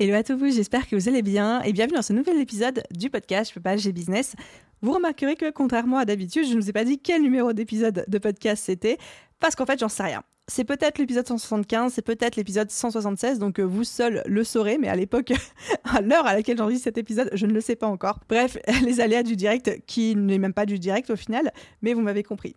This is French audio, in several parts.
Hello à tous j'espère que vous allez bien et bienvenue dans ce nouvel épisode du podcast Je peux pas, j'ai business. Vous remarquerez que contrairement à d'habitude, je ne vous ai pas dit quel numéro d'épisode de podcast c'était parce qu'en fait, j'en sais rien. C'est peut-être l'épisode 175, c'est peut-être l'épisode 176, donc euh, vous seul le saurez, mais à l'époque, à l'heure à laquelle j'enregistre cet épisode, je ne le sais pas encore. Bref, les aléas du direct, qui n'est même pas du direct au final, mais vous m'avez compris.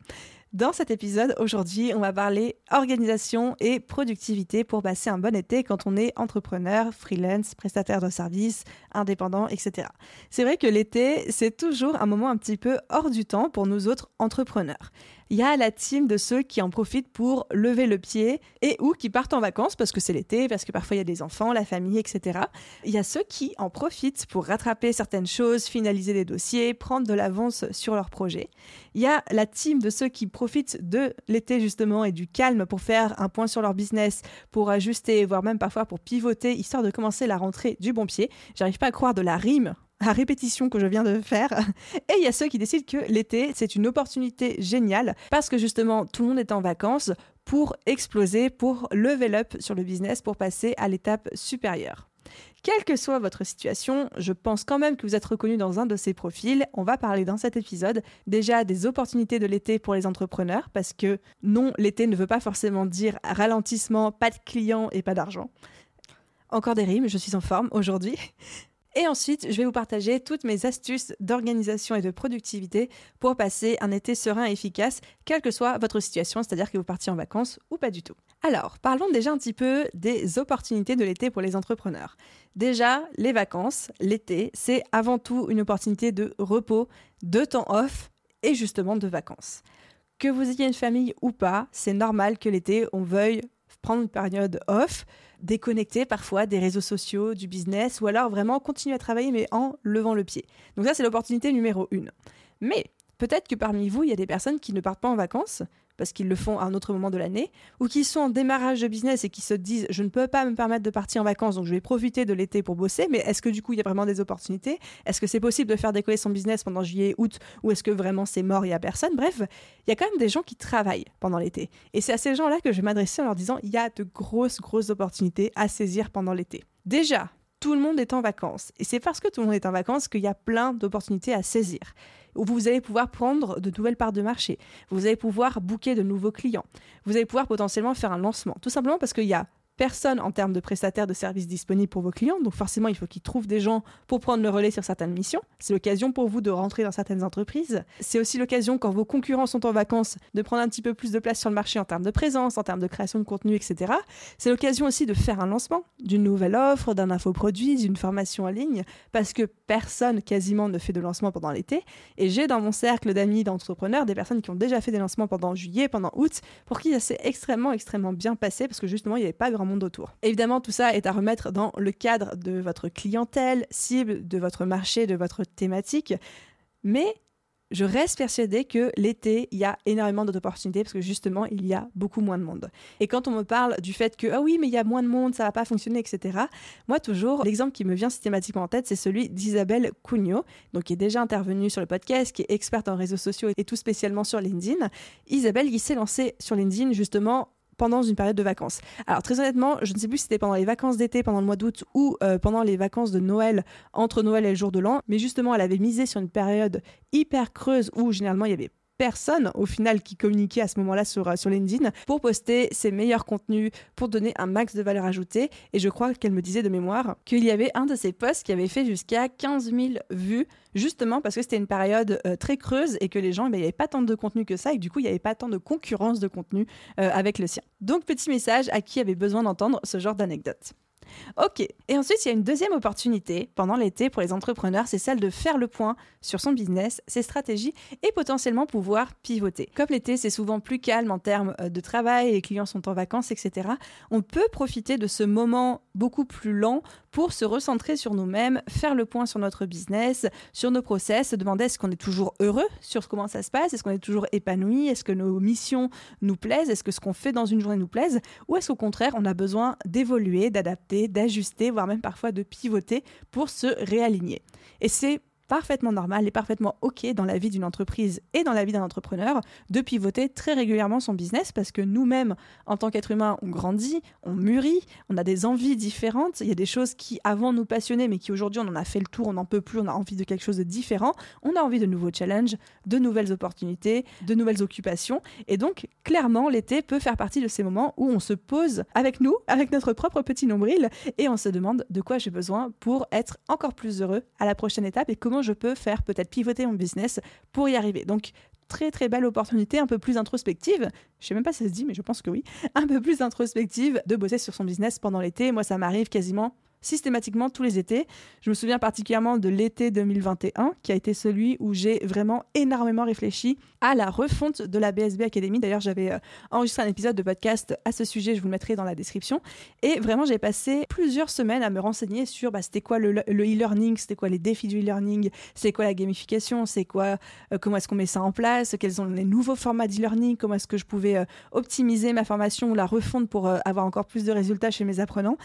Dans cet épisode, aujourd'hui, on va parler organisation et productivité pour passer un bon été quand on est entrepreneur, freelance, prestataire de services, indépendant, etc. C'est vrai que l'été, c'est toujours un moment un petit peu hors du temps pour nous autres entrepreneurs il y a la team de ceux qui en profitent pour lever le pied et ou qui partent en vacances parce que c'est l'été, parce que parfois il y a des enfants, la famille, etc. Il y a ceux qui en profitent pour rattraper certaines choses, finaliser des dossiers, prendre de l'avance sur leurs projets. Il y a la team de ceux qui profitent de l'été justement et du calme pour faire un point sur leur business, pour ajuster, voire même parfois pour pivoter, histoire de commencer la rentrée du bon pied. J'arrive pas à croire de la rime à répétition que je viens de faire. Et il y a ceux qui décident que l'été, c'est une opportunité géniale parce que justement, tout le monde est en vacances pour exploser, pour level up sur le business, pour passer à l'étape supérieure. Quelle que soit votre situation, je pense quand même que vous êtes reconnu dans un de ces profils. On va parler dans cet épisode déjà des opportunités de l'été pour les entrepreneurs, parce que non, l'été ne veut pas forcément dire ralentissement, pas de clients et pas d'argent. Encore des rimes, je suis en forme aujourd'hui. Et ensuite, je vais vous partager toutes mes astuces d'organisation et de productivité pour passer un été serein et efficace, quelle que soit votre situation, c'est-à-dire que vous partiez en vacances ou pas du tout. Alors, parlons déjà un petit peu des opportunités de l'été pour les entrepreneurs. Déjà, les vacances, l'été, c'est avant tout une opportunité de repos, de temps off et justement de vacances. Que vous ayez une famille ou pas, c'est normal que l'été, on veuille prendre une période off, déconnecter parfois des réseaux sociaux, du business, ou alors vraiment continuer à travailler mais en levant le pied. Donc ça, c'est l'opportunité numéro une. Mais peut-être que parmi vous, il y a des personnes qui ne partent pas en vacances, parce qu'ils le font à un autre moment de l'année, ou qui sont en démarrage de business et qui se disent je ne peux pas me permettre de partir en vacances, donc je vais profiter de l'été pour bosser, mais est-ce que du coup il y a vraiment des opportunités? Est-ce que c'est possible de faire décoller son business pendant juillet, août, ou est-ce que vraiment c'est mort, il n'y a personne? Bref, il y a quand même des gens qui travaillent pendant l'été. Et c'est à ces gens-là que je vais m'adresser en leur disant il y a de grosses, grosses opportunités à saisir pendant l'été. Déjà, tout le monde est en vacances. Et c'est parce que tout le monde est en vacances qu'il y a plein d'opportunités à saisir où vous allez pouvoir prendre de nouvelles parts de marché, vous allez pouvoir booker de nouveaux clients, vous allez pouvoir potentiellement faire un lancement. Tout simplement parce qu'il y a personne en termes de prestataires de services disponibles pour vos clients. Donc forcément, il faut qu'ils trouvent des gens pour prendre le relais sur certaines missions. C'est l'occasion pour vous de rentrer dans certaines entreprises. C'est aussi l'occasion, quand vos concurrents sont en vacances, de prendre un petit peu plus de place sur le marché en termes de présence, en termes de création de contenu, etc. C'est l'occasion aussi de faire un lancement d'une nouvelle offre, d'un infoproduit, d'une formation en ligne, parce que personne quasiment ne fait de lancement pendant l'été. Et j'ai dans mon cercle d'amis, d'entrepreneurs, des personnes qui ont déjà fait des lancements pendant juillet, pendant août, pour qui ça s'est extrêmement, extrêmement bien passé, parce que justement, il n'y avait pas grand autour. Évidemment, tout ça est à remettre dans le cadre de votre clientèle, cible, de votre marché, de votre thématique. Mais je reste persuadée que l'été, il y a énormément d'opportunités parce que justement, il y a beaucoup moins de monde. Et quand on me parle du fait que, ah oui, mais il y a moins de monde, ça va pas fonctionner, etc., moi, toujours, l'exemple qui me vient systématiquement en tête, c'est celui d'Isabelle Cugnot, donc qui est déjà intervenue sur le podcast, qui est experte en réseaux sociaux et tout spécialement sur LinkedIn. Isabelle, qui s'est lancée sur LinkedIn justement pendant une période de vacances. Alors très honnêtement, je ne sais plus si c'était pendant les vacances d'été, pendant le mois d'août ou euh, pendant les vacances de Noël, entre Noël et le jour de l'an, mais justement elle avait misé sur une période hyper creuse où généralement il y avait personne au final qui communiquait à ce moment-là sur, euh, sur LinkedIn pour poster ses meilleurs contenus, pour donner un max de valeur ajoutée. Et je crois qu'elle me disait de mémoire qu'il y avait un de ses posts qui avait fait jusqu'à 15 000 vues, justement parce que c'était une période euh, très creuse et que les gens, eh ben, il n'y avait pas tant de contenu que ça et du coup, il n'y avait pas tant de concurrence de contenu euh, avec le sien. Donc, petit message à qui avait besoin d'entendre ce genre d'anecdote. Ok, et ensuite il y a une deuxième opportunité pendant l'été pour les entrepreneurs, c'est celle de faire le point sur son business, ses stratégies et potentiellement pouvoir pivoter. Comme l'été c'est souvent plus calme en termes euh, de travail, les clients sont en vacances, etc., on peut profiter de ce moment beaucoup plus lent pour se recentrer sur nous-mêmes, faire le point sur notre business, sur nos process, se demander est-ce qu'on est toujours heureux sur comment ça se passe, est-ce qu'on est toujours épanoui, est-ce que nos missions nous plaisent, est-ce que ce qu'on fait dans une journée nous plaise, ou est-ce qu'au contraire on a besoin d'évoluer, d'adapter, d'ajuster, voire même parfois de pivoter pour se réaligner. Et c'est parfaitement normal et parfaitement OK dans la vie d'une entreprise et dans la vie d'un entrepreneur de pivoter très régulièrement son business parce que nous-mêmes, en tant qu'être humain, on grandit, on mûrit, on a des envies différentes. Il y a des choses qui avant nous passionnaient, mais qui aujourd'hui on en a fait le tour, on n'en peut plus, on a envie de quelque chose de différent. On a envie de nouveaux challenges, de nouvelles opportunités, de nouvelles occupations. Et donc, clairement, l'été peut faire partie de ces moments où on se pose avec nous, avec notre propre petit nombril, et on se demande de quoi j'ai besoin pour être encore plus heureux à la prochaine étape et comment je peux faire peut-être pivoter mon business pour y arriver. Donc très très belle opportunité, un peu plus introspective. Je sais même pas si ça se dit, mais je pense que oui. Un peu plus introspective de bosser sur son business pendant l'été. Moi, ça m'arrive quasiment systématiquement tous les étés. Je me souviens particulièrement de l'été 2021, qui a été celui où j'ai vraiment énormément réfléchi à la refonte de la BSB Academy. D'ailleurs, j'avais euh, enregistré un épisode de podcast à ce sujet, je vous le mettrai dans la description. Et vraiment, j'ai passé plusieurs semaines à me renseigner sur bah, c'était quoi le e-learning, c'était quoi les défis du e-learning, c'est quoi la gamification, c'est quoi, euh, comment est-ce qu'on met ça en place, quels sont les nouveaux formats d'e-learning, comment est-ce que je pouvais euh, optimiser ma formation ou la refondre pour avoir encore plus de résultats chez mes apprenants.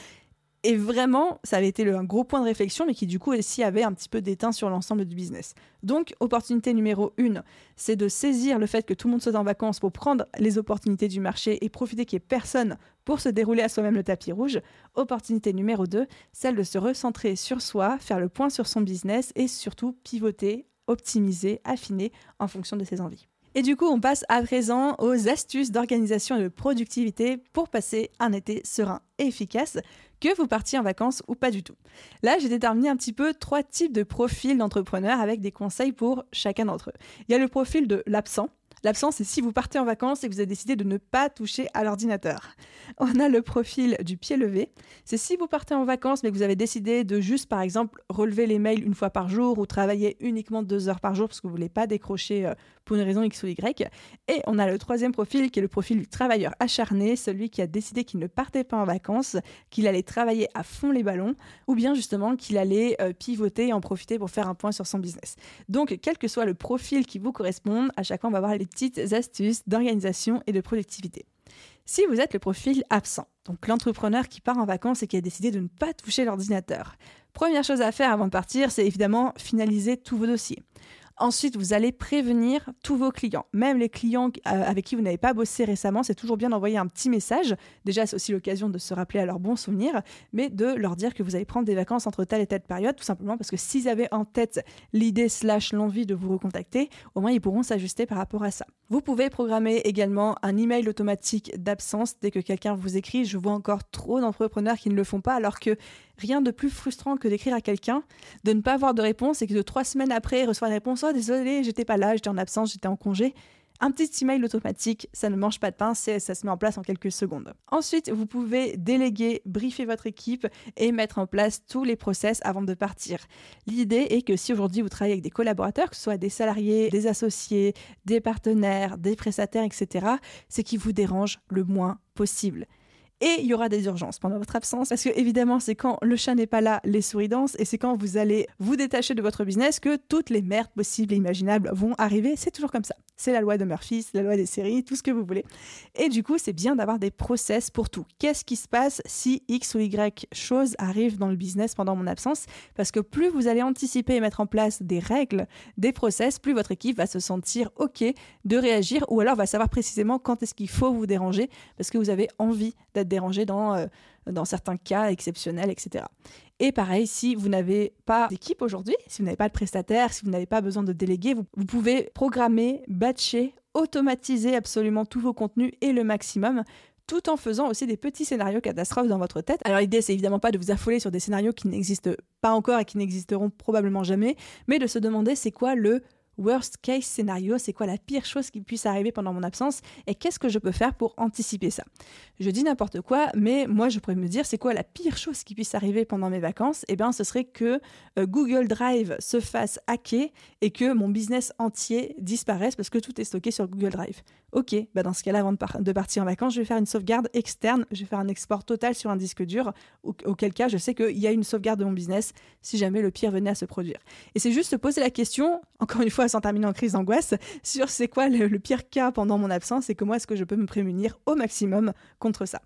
Et vraiment, ça avait été un gros point de réflexion, mais qui du coup aussi avait un petit peu d'éteint sur l'ensemble du business. Donc, opportunité numéro une, c'est de saisir le fait que tout le monde soit en vacances pour prendre les opportunités du marché et profiter qu'il n'y ait personne pour se dérouler à soi-même le tapis rouge. Opportunité numéro deux, celle de se recentrer sur soi, faire le point sur son business et surtout pivoter, optimiser, affiner en fonction de ses envies. Et du coup, on passe à présent aux astuces d'organisation et de productivité pour passer un été serein et efficace que vous partiez en vacances ou pas du tout. Là, j'ai déterminé un petit peu trois types de profils d'entrepreneurs avec des conseils pour chacun d'entre eux. Il y a le profil de l'absent, L'absence, c'est si vous partez en vacances et que vous avez décidé de ne pas toucher à l'ordinateur. On a le profil du pied levé. C'est si vous partez en vacances mais que vous avez décidé de juste, par exemple, relever les mails une fois par jour ou travailler uniquement deux heures par jour parce que vous ne voulez pas décrocher euh, pour une raison X ou Y. Et on a le troisième profil qui est le profil du travailleur acharné, celui qui a décidé qu'il ne partait pas en vacances, qu'il allait travailler à fond les ballons ou bien justement qu'il allait euh, pivoter et en profiter pour faire un point sur son business. Donc, quel que soit le profil qui vous corresponde, à chaque fois, on va voir les petites astuces d'organisation et de productivité. Si vous êtes le profil absent, donc l'entrepreneur qui part en vacances et qui a décidé de ne pas toucher l'ordinateur, première chose à faire avant de partir, c'est évidemment finaliser tous vos dossiers. Ensuite, vous allez prévenir tous vos clients, même les clients euh, avec qui vous n'avez pas bossé récemment. C'est toujours bien d'envoyer un petit message. Déjà, c'est aussi l'occasion de se rappeler à leurs bons souvenirs, mais de leur dire que vous allez prendre des vacances entre telle et telle période, tout simplement parce que s'ils avaient en tête l'idée slash l'envie de vous recontacter, au moins ils pourront s'ajuster par rapport à ça. Vous pouvez programmer également un email automatique d'absence dès que quelqu'un vous écrit. Je vois encore trop d'entrepreneurs qui ne le font pas, alors que rien de plus frustrant que d'écrire à quelqu'un, de ne pas avoir de réponse et que de trois semaines après, reçoit une réponse Oh, désolé, j'étais pas là, j'étais en absence, j'étais en congé. Un petit email automatique, ça ne mange pas de pain, ça se met en place en quelques secondes. Ensuite, vous pouvez déléguer, briefer votre équipe et mettre en place tous les process avant de partir. L'idée est que si aujourd'hui vous travaillez avec des collaborateurs, que ce soit des salariés, des associés, des partenaires, des prestataires, etc., c'est qui vous dérange le moins possible. Et il y aura des urgences pendant votre absence, parce que évidemment, c'est quand le chat n'est pas là, les souris dansent, et c'est quand vous allez vous détacher de votre business que toutes les merdes possibles et imaginables vont arriver. C'est toujours comme ça. C'est la loi de Murphy, c'est la loi des séries, tout ce que vous voulez. Et du coup, c'est bien d'avoir des process pour tout. Qu'est-ce qui se passe si X ou Y chose arrive dans le business pendant mon absence? Parce que plus vous allez anticiper et mettre en place des règles, des process, plus votre équipe va se sentir OK de réagir ou alors va savoir précisément quand est-ce qu'il faut vous déranger parce que vous avez envie d'être dérangé dans, euh, dans certains cas exceptionnels, etc. Et pareil, si vous n'avez pas d'équipe aujourd'hui, si vous n'avez pas de prestataire, si vous n'avez pas besoin de déléguer, vous, vous pouvez programmer, batcher, automatiser absolument tous vos contenus et le maximum tout en faisant aussi des petits scénarios catastrophes dans votre tête. Alors l'idée c'est évidemment pas de vous affoler sur des scénarios qui n'existent pas encore et qui n'existeront probablement jamais, mais de se demander c'est quoi le worst case scénario, c'est quoi la pire chose qui puisse arriver pendant mon absence et qu'est-ce que je peux faire pour anticiper ça? Je dis n'importe quoi, mais moi je pourrais me dire c'est quoi la pire chose qui puisse arriver pendant mes vacances? Eh bien ce serait que euh, Google Drive se fasse hacker et que mon business entier disparaisse parce que tout est stocké sur Google Drive. Ok, bah dans ce cas-là, avant de, partir en vacances, je vais faire une sauvegarde externe, je vais faire un export total sur un disque dur, auquel cas je sais qu'il y a une sauvegarde de mon business si jamais le pire venait à se produire. Et c'est juste se poser la question, encore une fois sans terminer en crise d'angoisse, sur c'est quoi le pire cas pendant mon absence et comment est-ce que je peux me prémunir au maximum contre ça.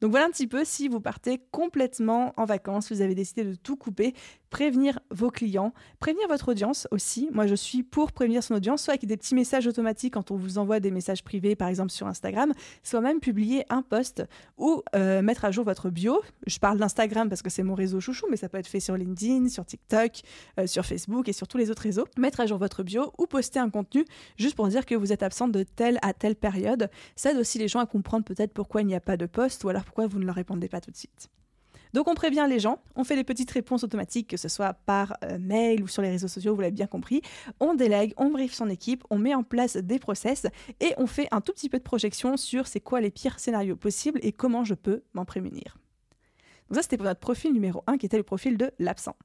Donc voilà un petit peu si vous partez complètement en vacances, vous avez décidé de tout couper, prévenir vos clients, prévenir votre audience aussi. Moi, je suis pour prévenir son audience, soit avec des petits messages automatiques quand on vous envoie des messages privés, par exemple sur Instagram, soit même publier un post ou euh, mettre à jour votre bio. Je parle d'Instagram parce que c'est mon réseau chouchou, mais ça peut être fait sur LinkedIn, sur TikTok, euh, sur Facebook et sur tous les autres réseaux. Mettre à jour votre bio ou poster un contenu juste pour dire que vous êtes absent de telle à telle période. Ça aide aussi les gens à comprendre peut-être pourquoi il n'y a pas de post ou alors pourquoi vous ne leur répondez pas tout de suite. Donc on prévient les gens, on fait des petites réponses automatiques, que ce soit par euh, mail ou sur les réseaux sociaux, vous l'avez bien compris. On délègue, on brief son équipe, on met en place des process et on fait un tout petit peu de projection sur c'est quoi les pires scénarios possibles et comment je peux m'en prémunir. Donc ça, c'était pour notre profil numéro 1 qui était le profil de l'absent.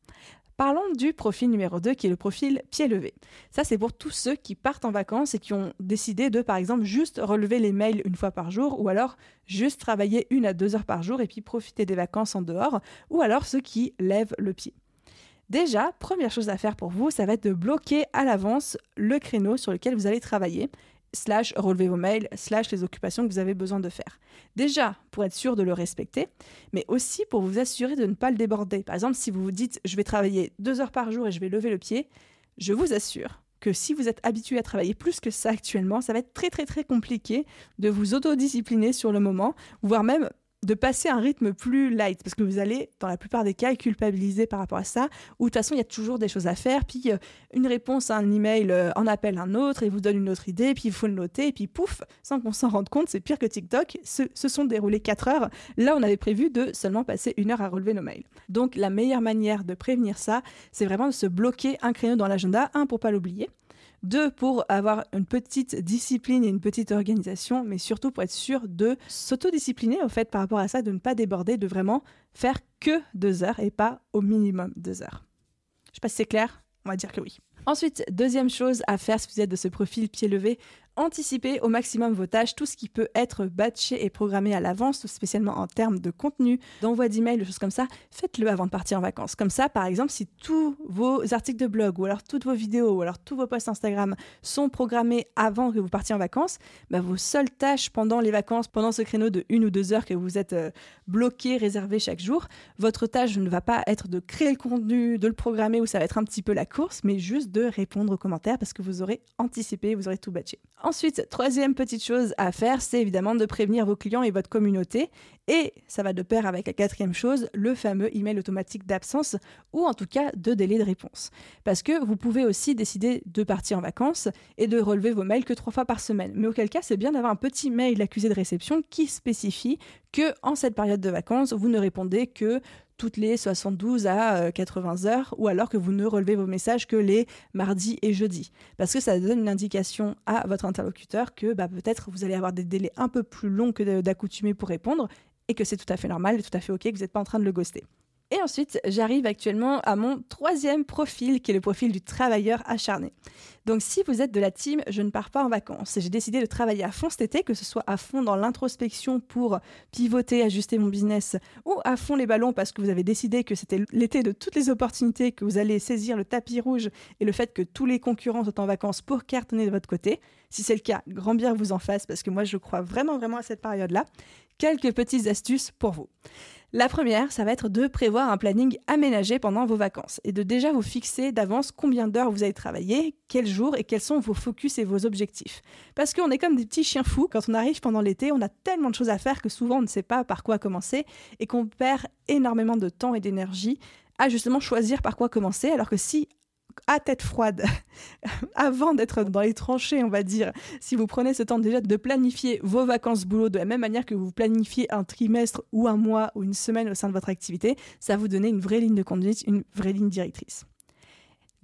Parlons du profil numéro 2 qui est le profil pied levé. Ça, c'est pour tous ceux qui partent en vacances et qui ont décidé de, par exemple, juste relever les mails une fois par jour ou alors juste travailler une à deux heures par jour et puis profiter des vacances en dehors ou alors ceux qui lèvent le pied. Déjà, première chose à faire pour vous, ça va être de bloquer à l'avance le créneau sur lequel vous allez travailler slash relever vos mails, slash les occupations que vous avez besoin de faire. Déjà, pour être sûr de le respecter, mais aussi pour vous assurer de ne pas le déborder. Par exemple, si vous vous dites je vais travailler deux heures par jour et je vais lever le pied, je vous assure que si vous êtes habitué à travailler plus que ça actuellement, ça va être très très très compliqué de vous autodiscipliner sur le moment, voire même de passer un rythme plus light, parce que vous allez, dans la plupart des cas, culpabiliser par rapport à ça, ou de toute façon, il y a toujours des choses à faire, puis euh, une réponse à un email euh, en appelle un autre, et vous donne une autre idée, puis il faut le noter, et puis pouf, sans qu'on s'en rende compte, c'est pire que TikTok, se, se sont déroulés 4 heures. Là, on avait prévu de seulement passer une heure à relever nos mails. Donc, la meilleure manière de prévenir ça, c'est vraiment de se bloquer un créneau dans l'agenda, un, pour pas l'oublier, deux, pour avoir une petite discipline et une petite organisation, mais surtout pour être sûr de s'autodiscipliner au fait par rapport à ça, de ne pas déborder, de vraiment faire que deux heures et pas au minimum deux heures. Je sais pas si c'est clair, on va dire que oui. Ensuite, deuxième chose à faire si vous êtes de ce profil pied levé, Anticipez au maximum vos tâches, tout ce qui peut être batché et programmé à l'avance, spécialement en termes de contenu, d'envoi d'emails, de choses comme ça, faites-le avant de partir en vacances. Comme ça, par exemple, si tous vos articles de blog ou alors toutes vos vidéos ou alors tous vos posts Instagram sont programmés avant que vous partiez en vacances, bah, vos seules tâches pendant les vacances, pendant ce créneau de une ou deux heures que vous êtes euh, bloqué, réservé chaque jour, votre tâche ne va pas être de créer le contenu, de le programmer ou ça va être un petit peu la course, mais juste de répondre aux commentaires parce que vous aurez anticipé, vous aurez tout batché. Ensuite, troisième petite chose à faire, c'est évidemment de prévenir vos clients et votre communauté. Et ça va de pair avec la quatrième chose, le fameux email automatique d'absence ou en tout cas de délai de réponse. Parce que vous pouvez aussi décider de partir en vacances et de relever vos mails que trois fois par semaine. Mais auquel cas, c'est bien d'avoir un petit mail accusé de réception qui spécifie que en cette période de vacances, vous ne répondez que toutes les 72 à 80 euh, heures, ou alors que vous ne relevez vos messages que les mardis et jeudis. Parce que ça donne une indication à votre interlocuteur que bah, peut-être vous allez avoir des délais un peu plus longs que d'accoutumé pour répondre, et que c'est tout à fait normal et tout à fait OK que vous n'êtes pas en train de le ghoster. Et ensuite, j'arrive actuellement à mon troisième profil, qui est le profil du travailleur acharné. Donc si vous êtes de la team, je ne pars pas en vacances. J'ai décidé de travailler à fond cet été, que ce soit à fond dans l'introspection pour pivoter, ajuster mon business, ou à fond les ballons parce que vous avez décidé que c'était l'été de toutes les opportunités, que vous allez saisir le tapis rouge et le fait que tous les concurrents sont en vacances pour cartonner de votre côté. Si c'est le cas, grand bien vous en fasse parce que moi je crois vraiment vraiment à cette période-là. Quelques petites astuces pour vous. La première, ça va être de prévoir un planning aménagé pendant vos vacances et de déjà vous fixer d'avance combien d'heures vous allez travailler, quels jours et quels sont vos focus et vos objectifs. Parce qu'on est comme des petits chiens fous, quand on arrive pendant l'été, on a tellement de choses à faire que souvent on ne sait pas par quoi commencer et qu'on perd énormément de temps et d'énergie à justement choisir par quoi commencer, alors que si à tête froide, avant d'être dans les tranchées, on va dire, si vous prenez ce temps déjà de planifier vos vacances boulot de la même manière que vous planifiez un trimestre ou un mois ou une semaine au sein de votre activité, ça vous donner une vraie ligne de conduite, une vraie ligne directrice.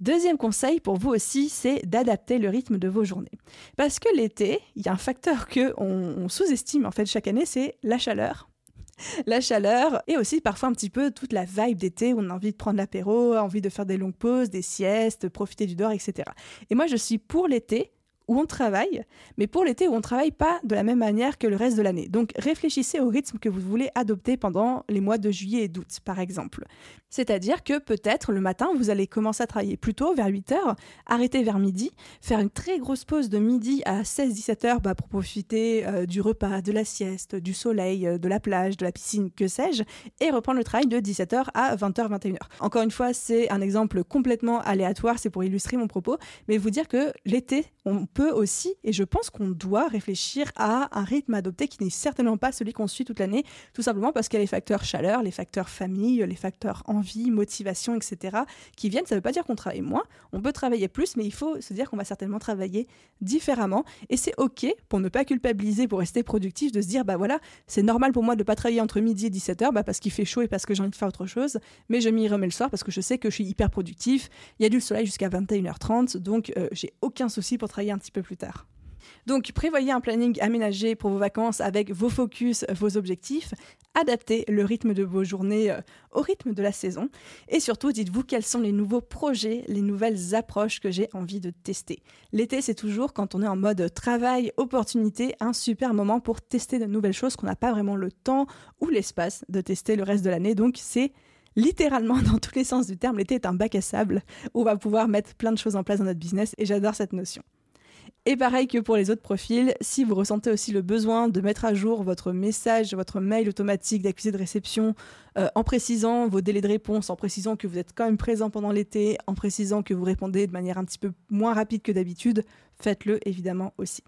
Deuxième conseil pour vous aussi, c'est d'adapter le rythme de vos journées. Parce que l'été, il y a un facteur que on sous-estime en fait chaque année, c'est la chaleur la chaleur et aussi parfois un petit peu toute la vibe d'été où on a envie de prendre l'apéro, envie de faire des longues pauses, des siestes, profiter du dehors, etc. Et moi, je suis pour l'été où on travaille, mais pour l'été où on ne travaille pas de la même manière que le reste de l'année. Donc réfléchissez au rythme que vous voulez adopter pendant les mois de juillet et d'août, par exemple. C'est-à-dire que peut-être le matin, vous allez commencer à travailler plus tôt, vers 8 heures, arrêter vers midi, faire une très grosse pause de midi à 16-17 heures bah, pour profiter euh, du repas, de la sieste, du soleil, euh, de la plage, de la piscine, que sais-je, et reprendre le travail de 17h à 20h, 21h. Encore une fois, c'est un exemple complètement aléatoire, c'est pour illustrer mon propos, mais vous dire que l'été, on peut aussi, et je pense qu'on doit réfléchir à un rythme adopté qui n'est certainement pas celui qu'on suit toute l'année, tout simplement parce qu'il y a les facteurs chaleur, les facteurs famille, les facteurs envie, motivation, etc. qui viennent. Ça ne veut pas dire qu'on travaille moins, on peut travailler plus, mais il faut se dire qu'on va certainement travailler différemment. Et c'est OK pour ne pas culpabiliser, pour rester productif, de se dire, bah voilà, c'est normal pour moi de ne pas travailler entre midi et 17h bah parce qu'il fait chaud et parce que j'ai envie de faire autre chose, mais je m'y remets le soir parce que je sais que je suis hyper productif. Il y a du soleil jusqu'à 21h30, donc euh, j'ai aucun souci pour travailler peu plus tard. Donc prévoyez un planning aménagé pour vos vacances avec vos focus, vos objectifs. Adaptez le rythme de vos journées euh, au rythme de la saison. Et surtout, dites-vous quels sont les nouveaux projets, les nouvelles approches que j'ai envie de tester. L'été, c'est toujours, quand on est en mode travail, opportunité, un super moment pour tester de nouvelles choses qu'on n'a pas vraiment le temps ou l'espace de tester le reste de l'année. Donc c'est littéralement dans tous les sens du terme, l'été est un bac à sable où on va pouvoir mettre plein de choses en place dans notre business et j'adore cette notion. Et pareil que pour les autres profils, si vous ressentez aussi le besoin de mettre à jour votre message, votre mail automatique d'accusé de réception, euh, en précisant vos délais de réponse, en précisant que vous êtes quand même présent pendant l'été, en précisant que vous répondez de manière un petit peu moins rapide que d'habitude, faites-le évidemment aussi.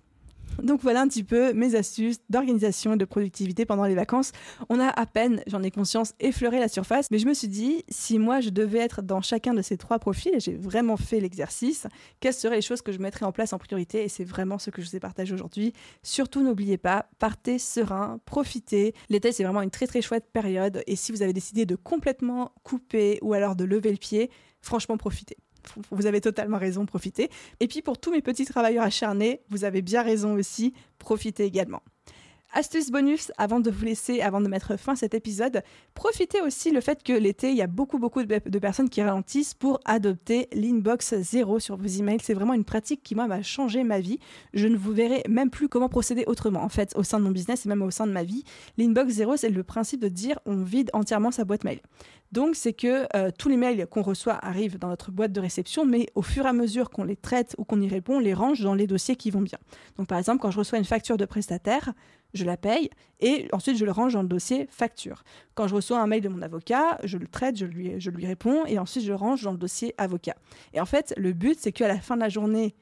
Donc voilà un petit peu mes astuces d'organisation et de productivité pendant les vacances. On a à peine, j'en ai conscience, effleuré la surface, mais je me suis dit, si moi je devais être dans chacun de ces trois profils, j'ai vraiment fait l'exercice, quelles seraient les choses que je mettrais en place en priorité? Et c'est vraiment ce que je vous ai partagé aujourd'hui. Surtout, n'oubliez pas, partez serein, profitez. L'été, c'est vraiment une très très chouette période, et si vous avez décidé de complètement couper ou alors de lever le pied, franchement, profitez vous avez totalement raison, profitez. Et puis pour tous mes petits travailleurs acharnés, vous avez bien raison aussi, profitez également. Astuce bonus avant de vous laisser, avant de mettre fin à cet épisode, profitez aussi le fait que l'été, il y a beaucoup beaucoup de, personnes qui ralentissent pour adopter l'inbox zéro sur vos emails. C'est vraiment une pratique qui moi m'a changé ma vie. Je ne vous verrai même plus comment procéder autrement en fait au sein de mon business et même au sein de ma vie. L'inbox zéro, c'est le principe de dire on vide entièrement sa boîte mail. Donc c'est que euh, tous les mails qu'on reçoit arrivent dans notre boîte de réception, mais au fur et à mesure qu'on les traite ou qu'on y répond, on les range dans les dossiers qui vont bien. Donc par exemple, quand je reçois une facture de prestataire, je la paye et ensuite je le range dans le dossier facture. Quand je reçois un mail de mon avocat, je le traite, je lui, réponds et ensuite je le range dans le dossier avocat. Et en fait, le but, c'est qu'à la fin de la journée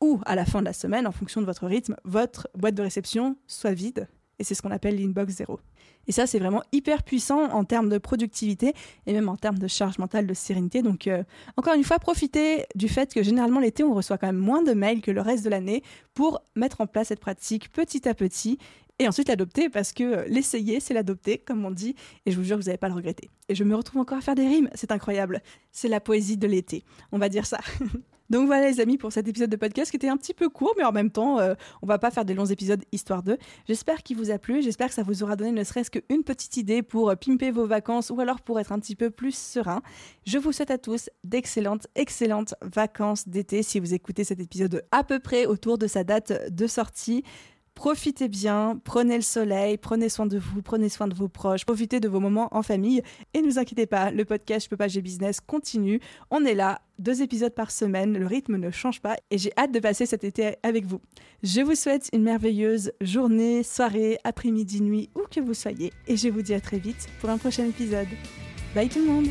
ou à la fin de la semaine, en fonction de votre rythme, votre boîte de réception soit vide. Et c'est ce qu'on appelle l'inbox zéro. Et ça, c'est vraiment hyper puissant en termes de productivité et même en termes de charge mentale, de sérénité. Donc, euh, encore une fois, profitez du fait que généralement l'été, on reçoit quand même moins de mails que le reste de l'année pour mettre en place cette pratique petit à petit et ensuite l'adopter parce que euh, l'essayer, c'est l'adopter, comme on dit, et je vous jure que vous n'allez pas le regretter. Et je me retrouve encore à faire des rimes, c'est incroyable. C'est la poésie de l'été, on va dire ça. Donc voilà les amis pour cet épisode de podcast qui était un petit peu court, mais en même temps, euh, on va pas faire des longs épisodes histoire d'eux. J'espère qu'il vous a plu, j'espère que ça vous aura donné ne serait-ce qu'une petite idée pour euh, pimper vos vacances ou alors pour être un petit peu plus serein. Je vous souhaite à tous d'excellentes, excellentes vacances d'été si vous écoutez cet épisode à peu près autour de sa date de sortie. Profitez bien, prenez le soleil, prenez soin de vous, prenez soin de vos proches, profitez de vos moments en famille. Et ne vous inquiétez pas, le podcast Je peux pas, j'ai business continue. On est là, deux épisodes par semaine, le rythme ne change pas et j'ai hâte de passer cet été avec vous. Je vous souhaite une merveilleuse journée, soirée, après-midi, nuit, où que vous soyez. Et je vous dis à très vite pour un prochain épisode. Bye tout le monde